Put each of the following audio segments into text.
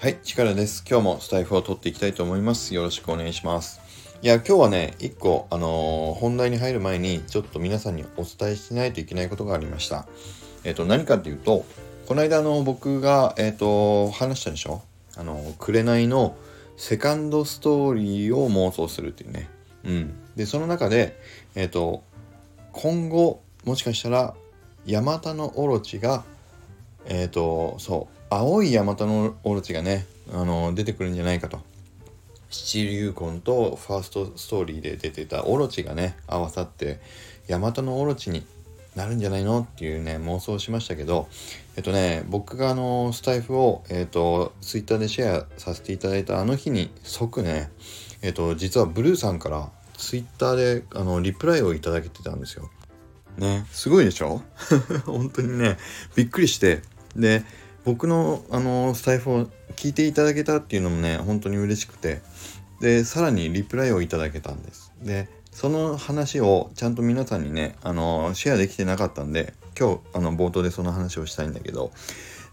はい、力です。今日もスタイフを取っていきたいと思います。よろしくお願いします。いや、今日はね、一個、あのー本題に入る前に、ちょっと皆さんにお伝えしないといけないことがありました。えっ、と、何かっていうと、この間、あの、僕が、えっ、と、話したでしょ？あの、紅のセカンドストーリーを妄想するっていうね。うん。で、その中で、えっ、と、今後、もしかしたら、ヤマタノオロチが、えっ、と、そう、青いヤマタノオロチがね、あの、出てくるんじゃないかと。七竜魂とファーストストーリーで出てたオロチがね、合わさって、ヤマタノオロチになるんじゃないのっていうね、妄想しましたけど、えっとね、僕があの、スタイフを、えっと、ツイッターでシェアさせていただいたあの日に即ね、えっと、実はブルーさんからツイッターであのリプライをいただけてたんですよ。ね、すごいでしょ？本当にね、びっくりして。で、僕のあのスタイフを聞いていただけたっていうのもね、本当に嬉しくて。で、さらにリプライをいただけたんです。で、その話をちゃんと皆さんにね、あの、シェアできてなかったんで、今日、あの、冒頭でその話をしたいんだけど、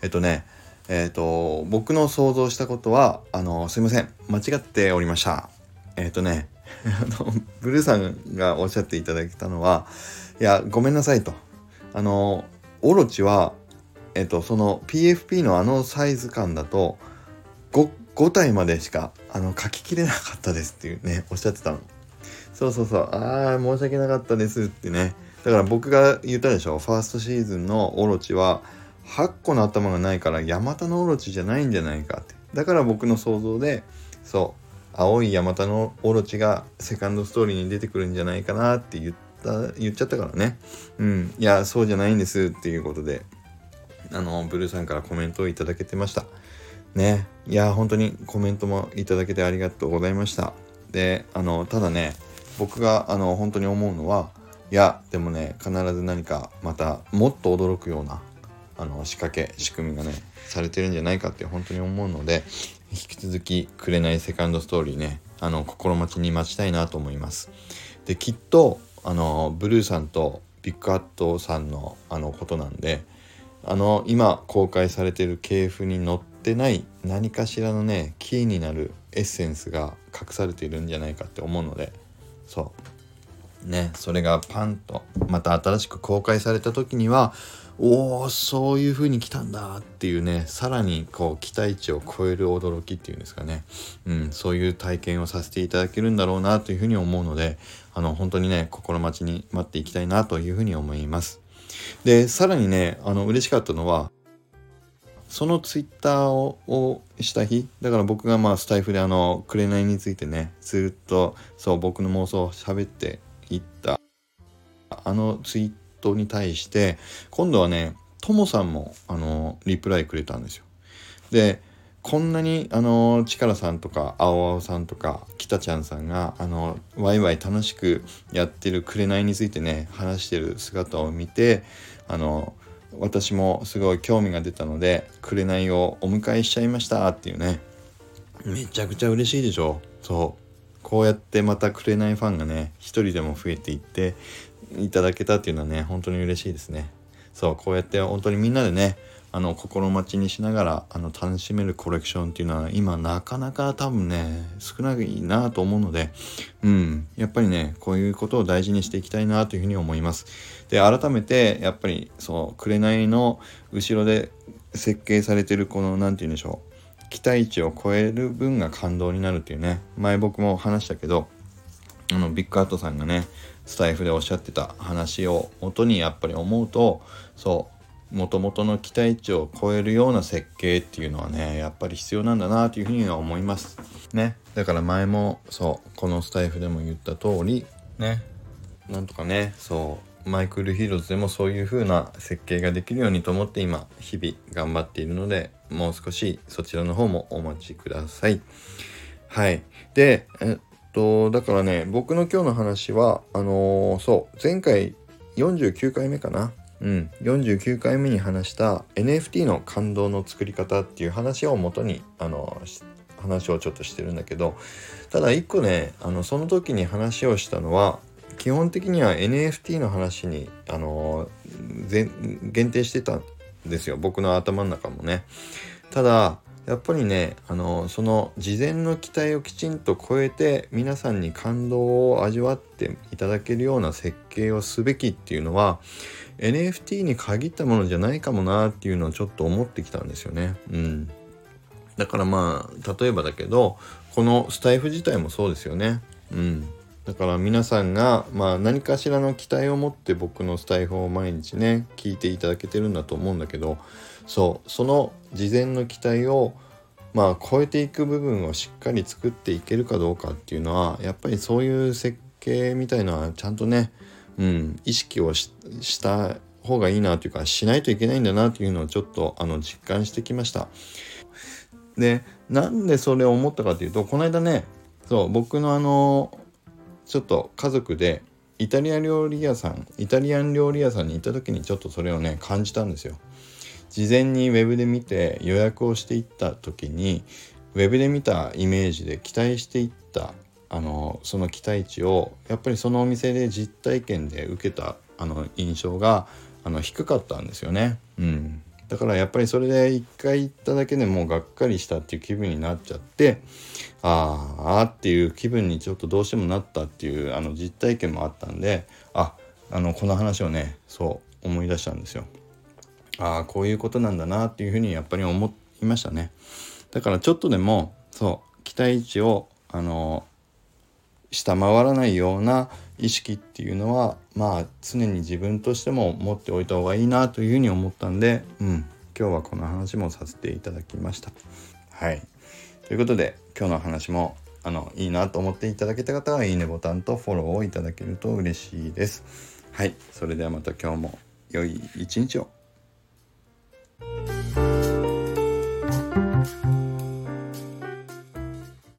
えっとね、えっと、僕の想像したことは、あの、すいません、間違っておりました。えっとね、あの、ブルーさんがおっしゃっていただけたのは、いや、ごめんなさいと。あの、オロチは、えっと、その PFP のあのサイズ感だと、5, 5体までしかあの書ききれなかったですっていうね、おっしゃってたの。そうそうそう、ああ、申し訳なかったですってね。だから僕が言ったでしょ、ファーストシーズンのオロチは、8個の頭がないからヤマタノオロチじゃないんじゃないかって。だから僕の想像で、そう、青いヤマタノオロチがセカンドストーリーに出てくるんじゃないかなって言った、言っちゃったからね。うん、いや、そうじゃないんですっていうことで、あの、ブルーさんからコメントをいただけてました。ね。いや、本当にコメントもいただけてありがとうございました。で、あの、ただね、僕が、あの、本当に思うのは、いや、でもね、必ず何かまたもっと驚くような、あの、仕掛け、仕組みがね、されてるんじゃないかって本当に思うので、引き続き、くれないセカンドストーリーね、あの、心待ちに待ちたいなと思います。で、きっと、あの、ブルーさんとビッグハットさんの、あの、ことなんで、あの今公開されてる系譜に載ってない何かしらのねキーになるエッセンスが隠されているんじゃないかって思うのでそうねそれがパンとまた新しく公開された時にはおおそういう風に来たんだっていうねさらにこう期待値を超える驚きっていうんですかね、うん、そういう体験をさせていただけるんだろうなというふうに思うのであの本当にね心待ちに待っていきたいなというふうに思います。でさらにねあの嬉しかったのはそのツイッターををした日だから僕がまあスタイフであの紅についてねずっとそう僕の妄想を喋っていった。あのツイートに対して今度はねともさんもあのリプライくれたんですよ。でこんなにあのチカラさんとか青々さんとか北ちゃんさんがあのワイワイ楽しくやってる紅についてね話してる姿を見てあの私もすごい興味が出たので紅をお迎えしちゃいましたっていうね。めちゃくちゃ嬉しいでしょそう。こうやってまた紅ファンがね一人でも増えていっていただけたっていうのはね本当に嬉しいですね。そうこうやって本当にみんなでねあの心待ちにしながらあの楽しめるコレクションっていうのは今なかなか多分ね少ないなと思うのでうん。やっぱりねこういうことを大事にしていきたいなというふうに思います。で改めてやっぱりそう紅の後ろで設計されてるこの何て言うんでしょう期待値を超える分が感動になるっていうね。前僕も話したけどあのビッグアートさんがねスタイフでおっしゃってた話を元にやっぱり思うとそう元々の期待値を超えるような設計っていうのはねやっぱり必要なんだなというふうには思います。ね。だから前もそうこのスタイフでも言った通りね。なんとかねそうマイクルヒーローズでもそういう風な設計ができるようにと思って今日々頑張っているのでもう少しそちらの方もお待ちください。はい。でえっとだからね僕の今日の話はあのーそう前回49回目かな？うん、49回目に話した NFT の感動の作り方っていう話をもとにあの話をちょっとしてるんだけどただ一個ねあのその時に話をしたのは基本的には NFT の話にあの限定してたんですよ。僕の頭の中もね。ただやっぱりねあのその事前の期待をきちんと超えて皆さんに感動を味わっていただけるような設計をすべきっていうのは NFT に限ったものじゃないかもなっていうのをちょっと思ってきたんですよね。うん、だからまあ例えばだけどこのスタイフ自体もそうですよね。うん、だから皆さんが、まあ、何かしらの期待を持って僕のスタイフを毎日ね聞いていただけてるんだと思うんだけどそうその事前の期待をまあ超えていく部分をしっかり作っていけるかどうかっていうのはやっぱりそういう設計みたいのはちゃんとね、うん、意識をした方がいいなというかしないといけないんだなというのをちょっとあの実感してきました。でなんでそれを思ったかというとこの間ねそう僕のあのちょっと家族でイタリア料理屋さんイタリアン料理屋さんに行った時にちょっとそれをね感じたんですよ。事前にウェブで見て予約をしていった時にウェブで見たイメージで期待していったあのその期待値をやっぱりそのお店で実体験で受けたあの印象があの低かったんですよね。うん、だからやっぱりそれで一回行っただけでもうがっかりしたっていう気分になっちゃってああっていう気分にちょっとどうしてもなったっていうあの実体験もあったんでああのこの話をねそう思い出したんですよ。ああこういうことなんだなっていうふうにやっぱり思いましたね。だからちょっとでもそう期待値をあの下回らないような意識っていうのはまあ常に自分としても持っておいた方がいいなというふうに思ったんで、うん、今日はこの話もさせていただきました。はい。ということで今日の話もあのいいなと思っていただけた方はいいねボタンとフォローをいただけると嬉しいです。はい。それではまた今日も良い一日を。